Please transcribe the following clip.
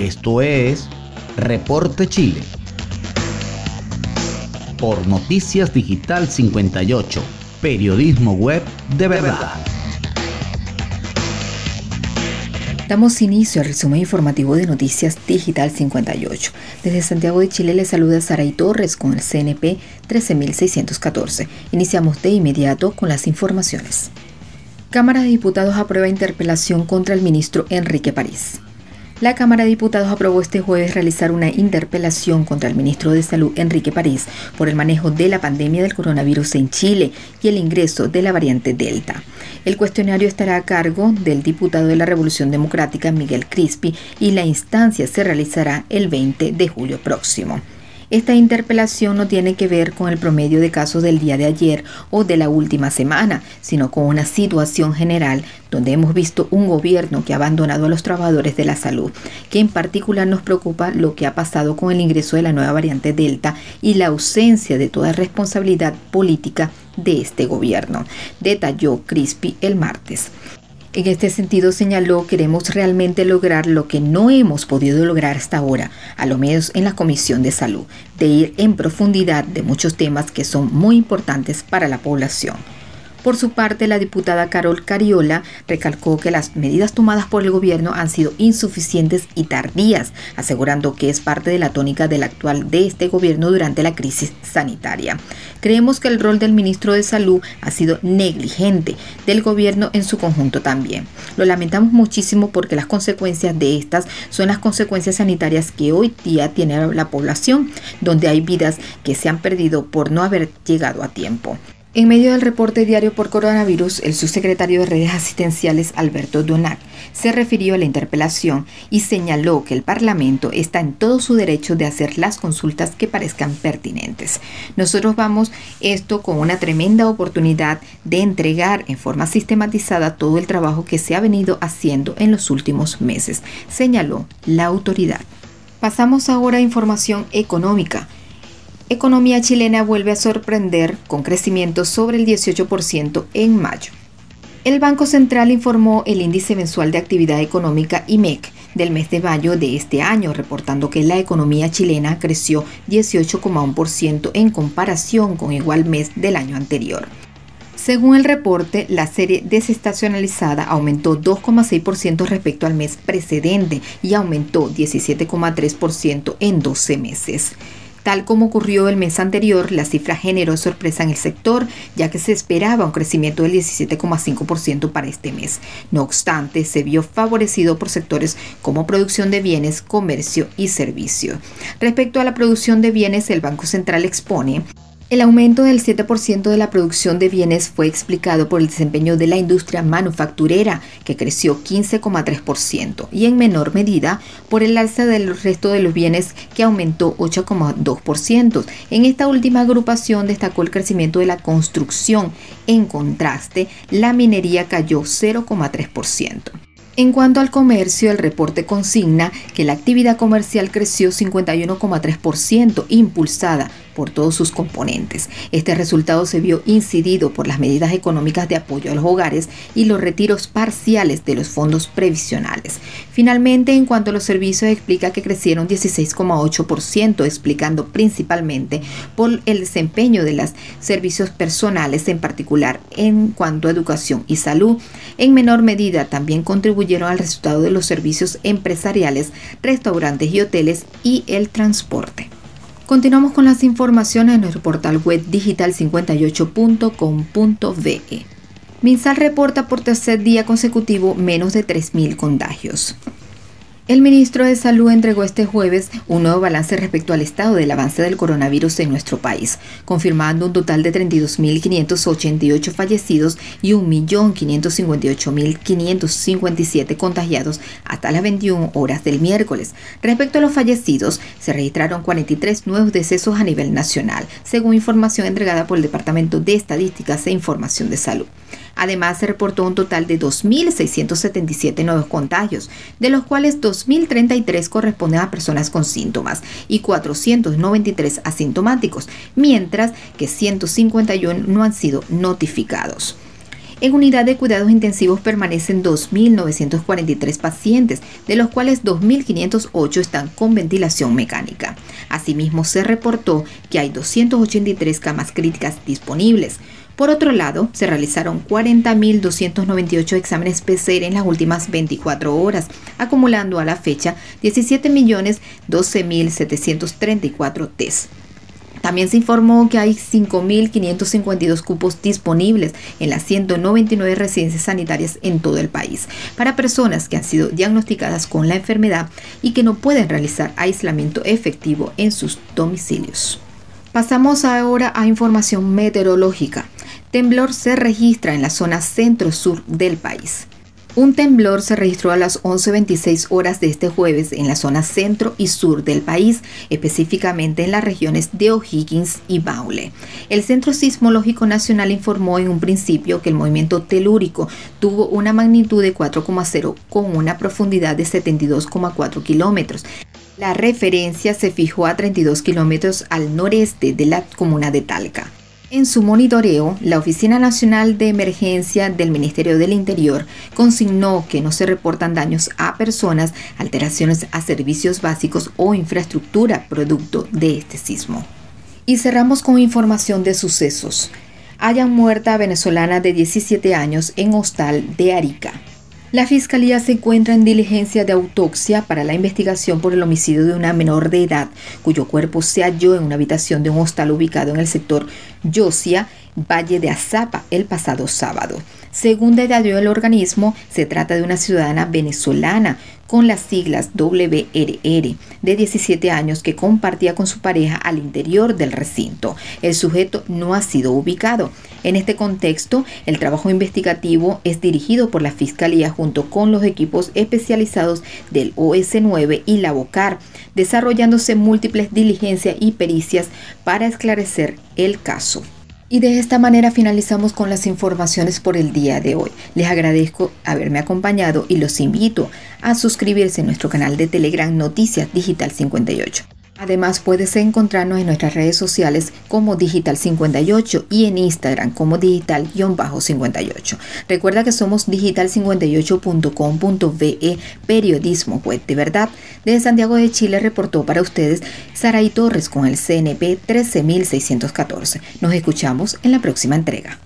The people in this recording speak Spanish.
Esto es Reporte Chile. Por Noticias Digital 58, periodismo web de verdad. Damos inicio al resumen informativo de Noticias Digital 58. Desde Santiago de Chile le saluda Saray Torres con el CNP 13614. Iniciamos de inmediato con las informaciones. Cámara de Diputados aprueba interpelación contra el ministro Enrique París. La Cámara de Diputados aprobó este jueves realizar una interpelación contra el ministro de Salud, Enrique París, por el manejo de la pandemia del coronavirus en Chile y el ingreso de la variante Delta. El cuestionario estará a cargo del diputado de la Revolución Democrática, Miguel Crispi, y la instancia se realizará el 20 de julio próximo. Esta interpelación no tiene que ver con el promedio de casos del día de ayer o de la última semana, sino con una situación general donde hemos visto un gobierno que ha abandonado a los trabajadores de la salud, que en particular nos preocupa lo que ha pasado con el ingreso de la nueva variante Delta y la ausencia de toda responsabilidad política de este gobierno, detalló Crispi el martes. En este sentido señaló, queremos realmente lograr lo que no hemos podido lograr hasta ahora, a lo menos en la Comisión de Salud, de ir en profundidad de muchos temas que son muy importantes para la población. Por su parte, la diputada Carol Cariola recalcó que las medidas tomadas por el gobierno han sido insuficientes y tardías, asegurando que es parte de la tónica del actual de este gobierno durante la crisis sanitaria. Creemos que el rol del ministro de Salud ha sido negligente, del gobierno en su conjunto también. Lo lamentamos muchísimo porque las consecuencias de estas son las consecuencias sanitarias que hoy día tiene la población, donde hay vidas que se han perdido por no haber llegado a tiempo. En medio del reporte diario por coronavirus, el subsecretario de redes asistenciales Alberto Donac se refirió a la interpelación y señaló que el Parlamento está en todo su derecho de hacer las consultas que parezcan pertinentes. Nosotros vamos esto con una tremenda oportunidad de entregar en forma sistematizada todo el trabajo que se ha venido haciendo en los últimos meses, señaló la autoridad. Pasamos ahora a información económica economía chilena vuelve a sorprender con crecimiento sobre el 18% en mayo. El Banco Central informó el índice mensual de actividad económica IMEC del mes de mayo de este año, reportando que la economía chilena creció 18,1% en comparación con igual mes del año anterior. Según el reporte, la serie desestacionalizada aumentó 2,6% respecto al mes precedente y aumentó 17,3% en 12 meses. Tal como ocurrió el mes anterior, la cifra generó sorpresa en el sector, ya que se esperaba un crecimiento del 17,5% para este mes. No obstante, se vio favorecido por sectores como producción de bienes, comercio y servicio. Respecto a la producción de bienes, el Banco Central expone el aumento del 7% de la producción de bienes fue explicado por el desempeño de la industria manufacturera, que creció 15,3%, y en menor medida por el alza del resto de los bienes, que aumentó 8,2%. En esta última agrupación destacó el crecimiento de la construcción. En contraste, la minería cayó 0,3%. En cuanto al comercio, el reporte consigna que la actividad comercial creció 51,3%, impulsada por todos sus componentes. Este resultado se vio incidido por las medidas económicas de apoyo a los hogares y los retiros parciales de los fondos previsionales. Finalmente, en cuanto a los servicios, explica que crecieron 16,8%, explicando principalmente por el desempeño de los servicios personales, en particular en cuanto a educación y salud. En menor medida, también contribuyeron al resultado de los servicios empresariales, restaurantes y hoteles y el transporte. Continuamos con las informaciones en nuestro portal web digital58.com.be. Minsal reporta por tercer día consecutivo menos de 3.000 contagios. El ministro de Salud entregó este jueves un nuevo balance respecto al estado del avance del coronavirus en nuestro país, confirmando un total de 32.588 fallecidos y 1.558.557 contagiados hasta las 21 horas del miércoles. Respecto a los fallecidos, se registraron 43 nuevos decesos a nivel nacional, según información entregada por el Departamento de Estadísticas e Información de Salud. Además, se reportó un total de 2.677 nuevos contagios, de los cuales 2.033 corresponden a personas con síntomas y 493 asintomáticos, mientras que 151 no han sido notificados. En unidad de cuidados intensivos permanecen 2.943 pacientes, de los cuales 2.508 están con ventilación mecánica. Asimismo, se reportó que hay 283 camas críticas disponibles. Por otro lado, se realizaron 40.298 exámenes PCR en las últimas 24 horas, acumulando a la fecha 17.012.734 test. También se informó que hay 5.552 cupos disponibles en las 199 residencias sanitarias en todo el país para personas que han sido diagnosticadas con la enfermedad y que no pueden realizar aislamiento efectivo en sus domicilios. Pasamos ahora a información meteorológica. Temblor se registra en la zona centro-sur del país. Un temblor se registró a las 11.26 horas de este jueves en la zona centro y sur del país, específicamente en las regiones de O'Higgins y Baule. El Centro Sismológico Nacional informó en un principio que el movimiento telúrico tuvo una magnitud de 4,0 con una profundidad de 72,4 kilómetros. La referencia se fijó a 32 kilómetros al noreste de la comuna de Talca. En su monitoreo, la Oficina Nacional de Emergencia del Ministerio del Interior consignó que no se reportan daños a personas, alteraciones a servicios básicos o infraestructura producto de este sismo. Y cerramos con información de sucesos. Hayan muerta venezolana de 17 años en hostal de Arica. La Fiscalía se encuentra en diligencia de autopsia para la investigación por el homicidio de una menor de edad, cuyo cuerpo se halló en una habitación de un hostal ubicado en el sector Yosia, Valle de Azapa, el pasado sábado. Según detalló el organismo, se trata de una ciudadana venezolana con las siglas WRR de 17 años que compartía con su pareja al interior del recinto. El sujeto no ha sido ubicado. En este contexto, el trabajo investigativo es dirigido por la Fiscalía junto con los equipos especializados del OS9 y la BOCAR, desarrollándose múltiples diligencias y pericias para esclarecer el caso. Y de esta manera finalizamos con las informaciones por el día de hoy. Les agradezco haberme acompañado y los invito a suscribirse a nuestro canal de Telegram Noticias Digital 58. Además puedes encontrarnos en nuestras redes sociales como Digital58 y en Instagram como Digital-58. Recuerda que somos digital58.com.be Periodismo Web de Verdad. Desde Santiago de Chile reportó para ustedes Saraí Torres con el CNP 13614. Nos escuchamos en la próxima entrega.